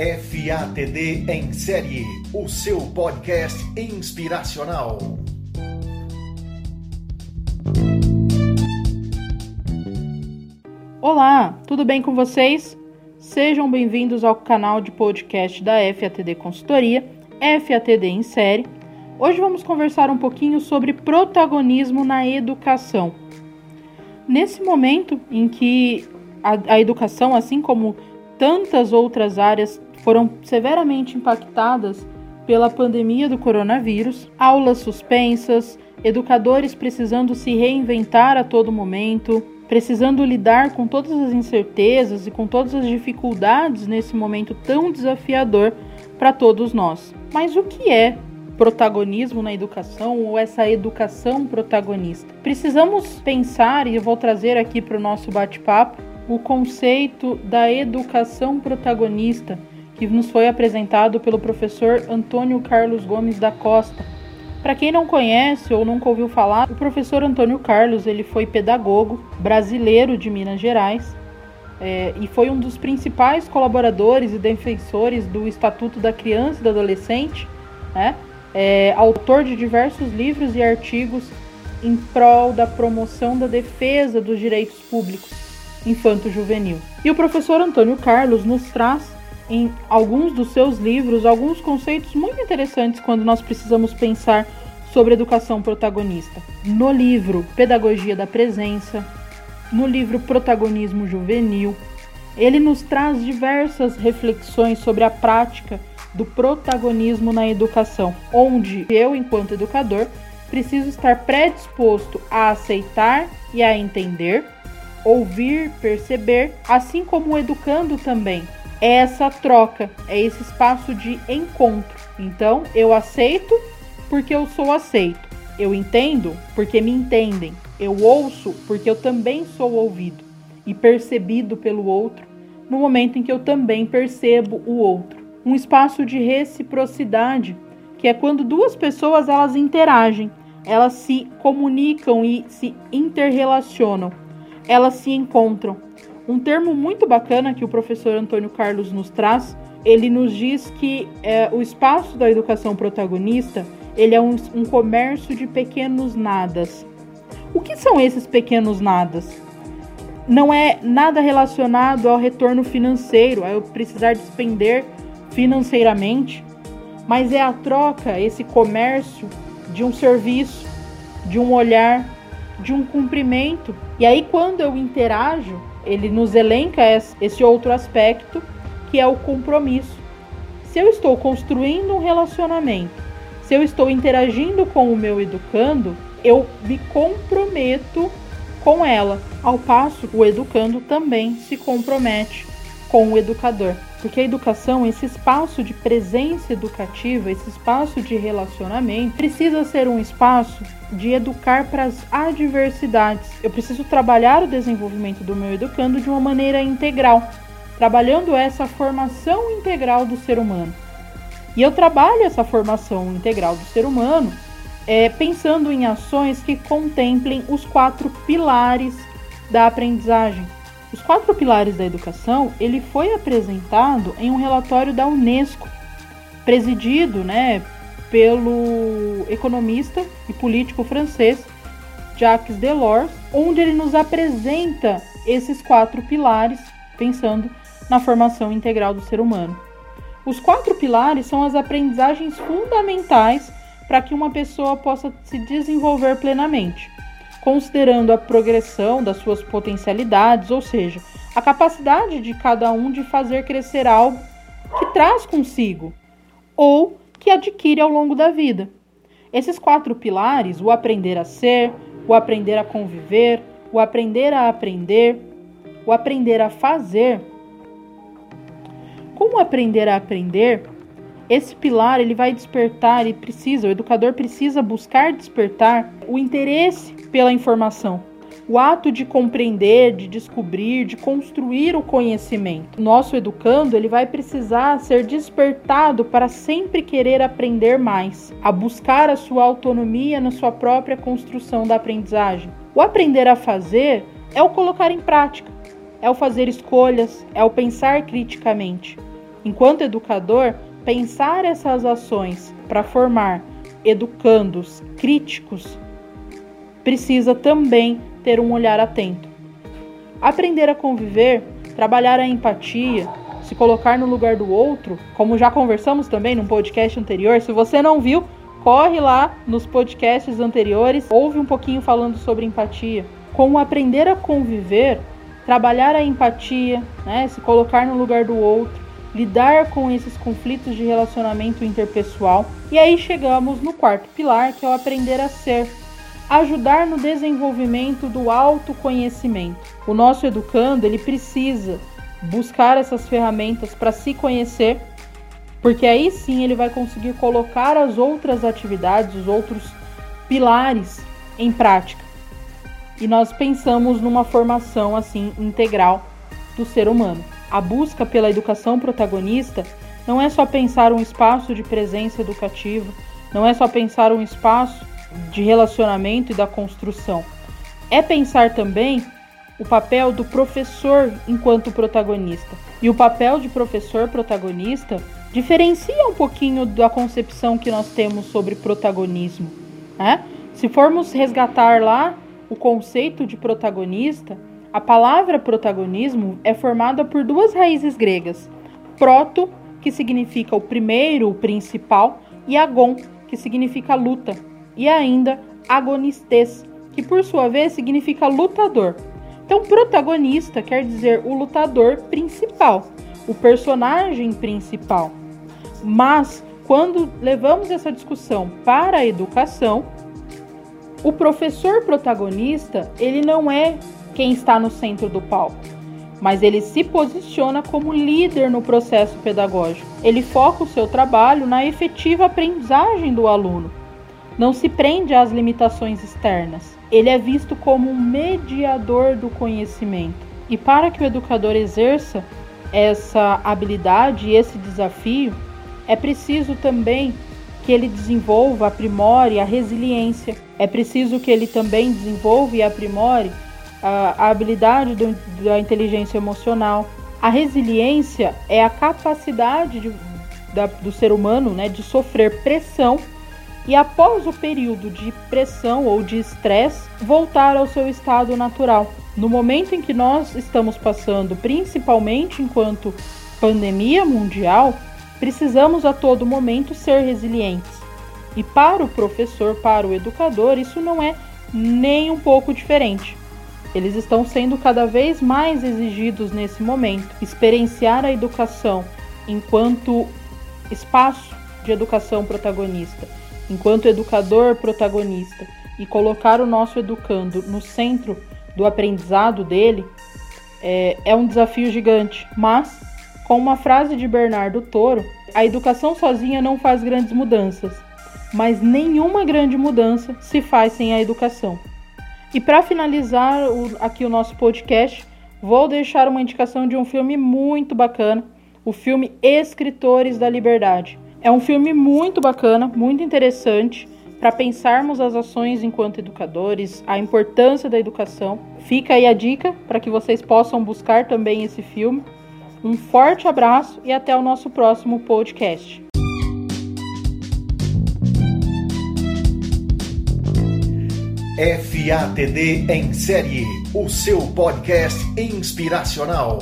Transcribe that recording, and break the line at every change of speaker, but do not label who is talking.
FATD em série, o seu podcast inspiracional.
Olá, tudo bem com vocês? Sejam bem-vindos ao canal de podcast da FATD Consultoria, FATD em série. Hoje vamos conversar um pouquinho sobre protagonismo na educação. Nesse momento em que a, a educação, assim como tantas outras áreas, foram severamente impactadas pela pandemia do coronavírus, aulas suspensas, educadores precisando se reinventar a todo momento, precisando lidar com todas as incertezas e com todas as dificuldades nesse momento tão desafiador para todos nós. Mas o que é protagonismo na educação ou essa educação protagonista? Precisamos pensar, e eu vou trazer aqui para o nosso bate-papo, o conceito da educação protagonista que nos foi apresentado pelo professor Antônio Carlos Gomes da Costa para quem não conhece ou nunca ouviu falar, o professor Antônio Carlos ele foi pedagogo brasileiro de Minas Gerais é, e foi um dos principais colaboradores e defensores do Estatuto da Criança e do Adolescente, né? É, autor de diversos livros e artigos em prol da promoção da defesa dos direitos públicos infanto-juvenil. E o professor Antônio Carlos nos traz em alguns dos seus livros alguns conceitos muito interessantes quando nós precisamos pensar sobre educação protagonista. No livro Pedagogia da Presença, no livro Protagonismo Juvenil, ele nos traz diversas reflexões sobre a prática do protagonismo na educação, onde eu, enquanto educador, preciso estar predisposto a aceitar e a entender, ouvir, perceber, assim como educando também, é essa troca, é esse espaço de encontro. Então, eu aceito porque eu sou aceito. Eu entendo porque me entendem. Eu ouço porque eu também sou ouvido e percebido pelo outro no momento em que eu também percebo o outro. Um espaço de reciprocidade, que é quando duas pessoas elas interagem, elas se comunicam e se interrelacionam, elas se encontram. Um termo muito bacana que o professor Antônio Carlos nos traz, ele nos diz que é, o espaço da educação protagonista ele é um, um comércio de pequenos nadas. O que são esses pequenos nadas? Não é nada relacionado ao retorno financeiro, a eu precisar despender financeiramente, mas é a troca, esse comércio de um serviço, de um olhar, de um cumprimento. E aí, quando eu interajo, ele nos elenca esse outro aspecto que é o compromisso. Se eu estou construindo um relacionamento, se eu estou interagindo com o meu educando, eu me comprometo com ela, ao passo o educando também se compromete com o educador. Porque a educação, esse espaço de presença educativa, esse espaço de relacionamento, precisa ser um espaço de educar para as adversidades. Eu preciso trabalhar o desenvolvimento do meu educando de uma maneira integral, trabalhando essa formação integral do ser humano. E eu trabalho essa formação integral do ser humano é, pensando em ações que contemplem os quatro pilares da aprendizagem os quatro pilares da educação, ele foi apresentado em um relatório da UNESCO, presidido, né, pelo economista e político francês Jacques Delors, onde ele nos apresenta esses quatro pilares, pensando na formação integral do ser humano. Os quatro pilares são as aprendizagens fundamentais para que uma pessoa possa se desenvolver plenamente considerando a progressão das suas potencialidades, ou seja, a capacidade de cada um de fazer crescer algo que traz consigo ou que adquire ao longo da vida. Esses quatro pilares, o aprender a ser, o aprender a conviver, o aprender a aprender, o aprender a fazer. Como aprender a aprender? Esse pilar ele vai despertar e precisa, o educador precisa buscar despertar o interesse pela informação. O ato de compreender, de descobrir, de construir o conhecimento. Nosso educando, ele vai precisar ser despertado para sempre querer aprender mais, a buscar a sua autonomia na sua própria construção da aprendizagem. O aprender a fazer é o colocar em prática, é o fazer escolhas, é o pensar criticamente. enquanto educador, pensar essas ações para formar educandos críticos precisa também ter um olhar atento. Aprender a conviver, trabalhar a empatia, se colocar no lugar do outro, como já conversamos também num podcast anterior. Se você não viu, corre lá nos podcasts anteriores, ouve um pouquinho falando sobre empatia. Como aprender a conviver, trabalhar a empatia, né, se colocar no lugar do outro, lidar com esses conflitos de relacionamento interpessoal. E aí chegamos no quarto pilar, que é o aprender a ser ajudar no desenvolvimento do autoconhecimento. O nosso educando, ele precisa buscar essas ferramentas para se conhecer, porque aí sim ele vai conseguir colocar as outras atividades, os outros pilares em prática. E nós pensamos numa formação assim integral do ser humano. A busca pela educação protagonista não é só pensar um espaço de presença educativa, não é só pensar um espaço de relacionamento e da construção. É pensar também o papel do professor enquanto protagonista. E o papel de professor protagonista diferencia um pouquinho da concepção que nós temos sobre protagonismo. Né? Se formos resgatar lá o conceito de protagonista, a palavra protagonismo é formada por duas raízes gregas: proto, que significa o primeiro, o principal, e agon, que significa luta, e ainda agonistes, que por sua vez significa lutador. Então, protagonista quer dizer o lutador principal, o personagem principal. Mas quando levamos essa discussão para a educação, o professor protagonista, ele não é quem está no centro do palco, mas ele se posiciona como líder no processo pedagógico. Ele foca o seu trabalho na efetiva aprendizagem do aluno não se prende às limitações externas. Ele é visto como um mediador do conhecimento. E para que o educador exerça essa habilidade e esse desafio, é preciso também que ele desenvolva, aprimore a resiliência. É preciso que ele também desenvolva e aprimore a habilidade do, da inteligência emocional. A resiliência é a capacidade de, da, do ser humano né, de sofrer pressão e após o período de pressão ou de estresse, voltar ao seu estado natural. No momento em que nós estamos passando, principalmente enquanto pandemia mundial, precisamos a todo momento ser resilientes. E para o professor, para o educador, isso não é nem um pouco diferente. Eles estão sendo cada vez mais exigidos nesse momento. Experienciar a educação enquanto espaço de educação protagonista enquanto educador protagonista e colocar o nosso educando no centro do aprendizado dele é, é um desafio gigante. Mas, com uma frase de Bernardo Toro, a educação sozinha não faz grandes mudanças, mas nenhuma grande mudança se faz sem a educação. E para finalizar o, aqui o nosso podcast, vou deixar uma indicação de um filme muito bacana, o filme Escritores da Liberdade é um filme muito bacana, muito interessante para pensarmos as ações enquanto educadores, a importância da educação. Fica aí a dica para que vocês possam buscar também esse filme. Um forte abraço e até o nosso próximo podcast.
FATD em série, o seu podcast inspiracional.